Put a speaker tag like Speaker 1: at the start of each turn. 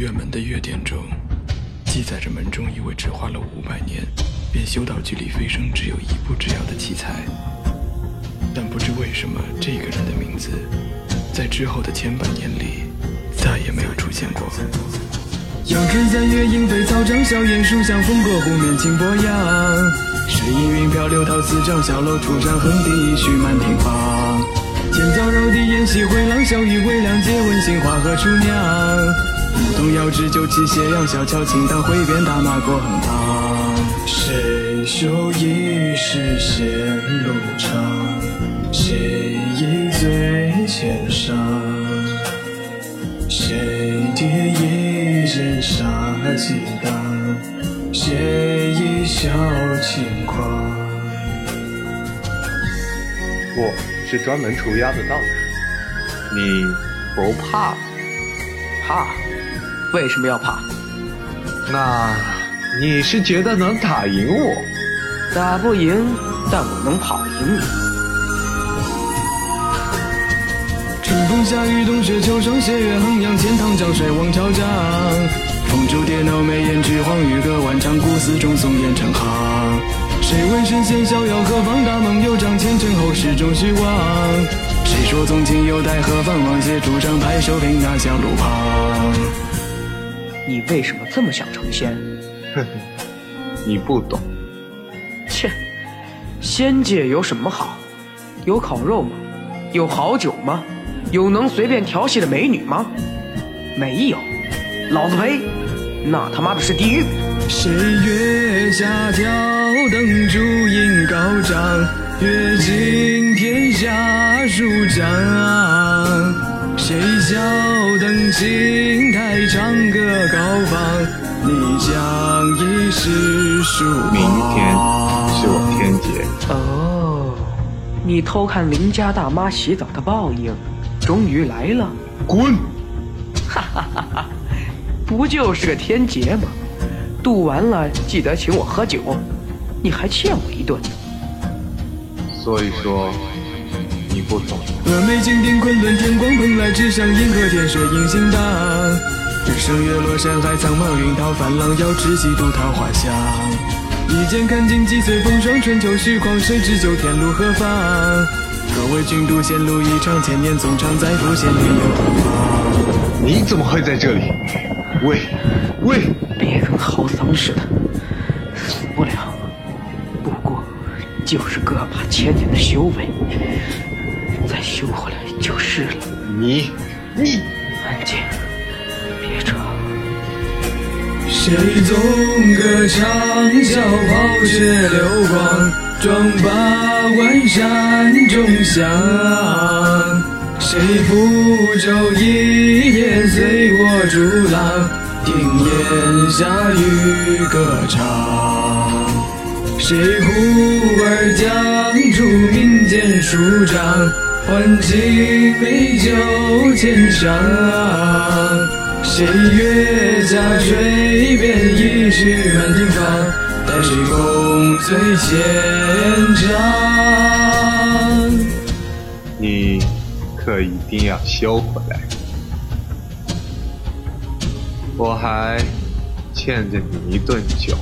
Speaker 1: 院门的月典中，记载着门中一位只花了五百年便修到距离飞升只有一步之遥的奇才。但不知为什么，这个人的名字在之后的千百年里再也没有出现过。
Speaker 2: 阳春三月，莺飞草长，小雁书香，风过湖面晴波扬。水阴云飘，流桃四丈，小楼初上，横笛续满庭芳。千草绕地，燕西回廊，小雨微凉，借问杏花何处酿？牧童遥指酒旗斜阳，小桥轻荡，挥鞭打马过横塘。谁修一世线路长？谁一醉千觞？谁跌一枕杀气荡？谁一笑轻狂？
Speaker 3: 我是专门除妖的道士，你不怕？
Speaker 4: 怕？为什么要怕？
Speaker 3: 那你是觉得能打赢我？
Speaker 4: 打不赢，但我能跑赢你。
Speaker 2: 春风夏雨冬雪秋霜，斜月衡阳，钱塘江水望潮江。风烛蝶脑眉眼，菊黄雨歌万丈，古寺中松烟成行。谁问神仙逍遥何方？大梦悠长，前尘后世终须忘。谁说从今又待何方？望斜竹杖，拍手平那香路旁。
Speaker 4: 你为什么这么想成仙？
Speaker 3: 哼哼，你不懂。
Speaker 4: 切，仙界有什么好？有烤肉吗？有好酒吗？有能随便调戏的美女吗？没有，老子呸！那他妈的是地狱。
Speaker 2: 谁月下挑灯烛影高涨，阅尽青台唱歌高放，你将一世曙光。
Speaker 3: 明天是我天劫。
Speaker 4: 哦，你偷看邻家大妈洗澡的报应，终于来了。
Speaker 3: 滚！
Speaker 4: 哈哈哈哈！不就是个天劫吗？渡完了记得请我喝酒，你还欠我一顿。
Speaker 3: 所以说
Speaker 2: 峨眉金顶昆仑天光蓬莱之上，银河天水映星荡。日升月落山海苍茫，云涛泛浪，遥知几度桃花香。一剑看尽几岁风霜，春秋虚狂，谁知九天路何方？各为君独仙路一场，千年纵长，再复仙缘又何妨？
Speaker 3: 你怎么会在这里？喂喂！
Speaker 4: 别跟嚎丧似的，死不了。不过就是个把千年的修为，再修回来就是了。
Speaker 3: 你你
Speaker 4: 安静，别吵。
Speaker 2: 谁纵歌长啸，抛雪流光，壮拔万山中响。谁拂舟一叶，随我逐浪，听烟霞雨歌唱。谁呼儿将出民间舒张，唤起美酒千觞。谁月下吹遍一曲满庭芳，待谁共醉千章？
Speaker 3: 你可一定要修回来，我还欠着你一顿酒。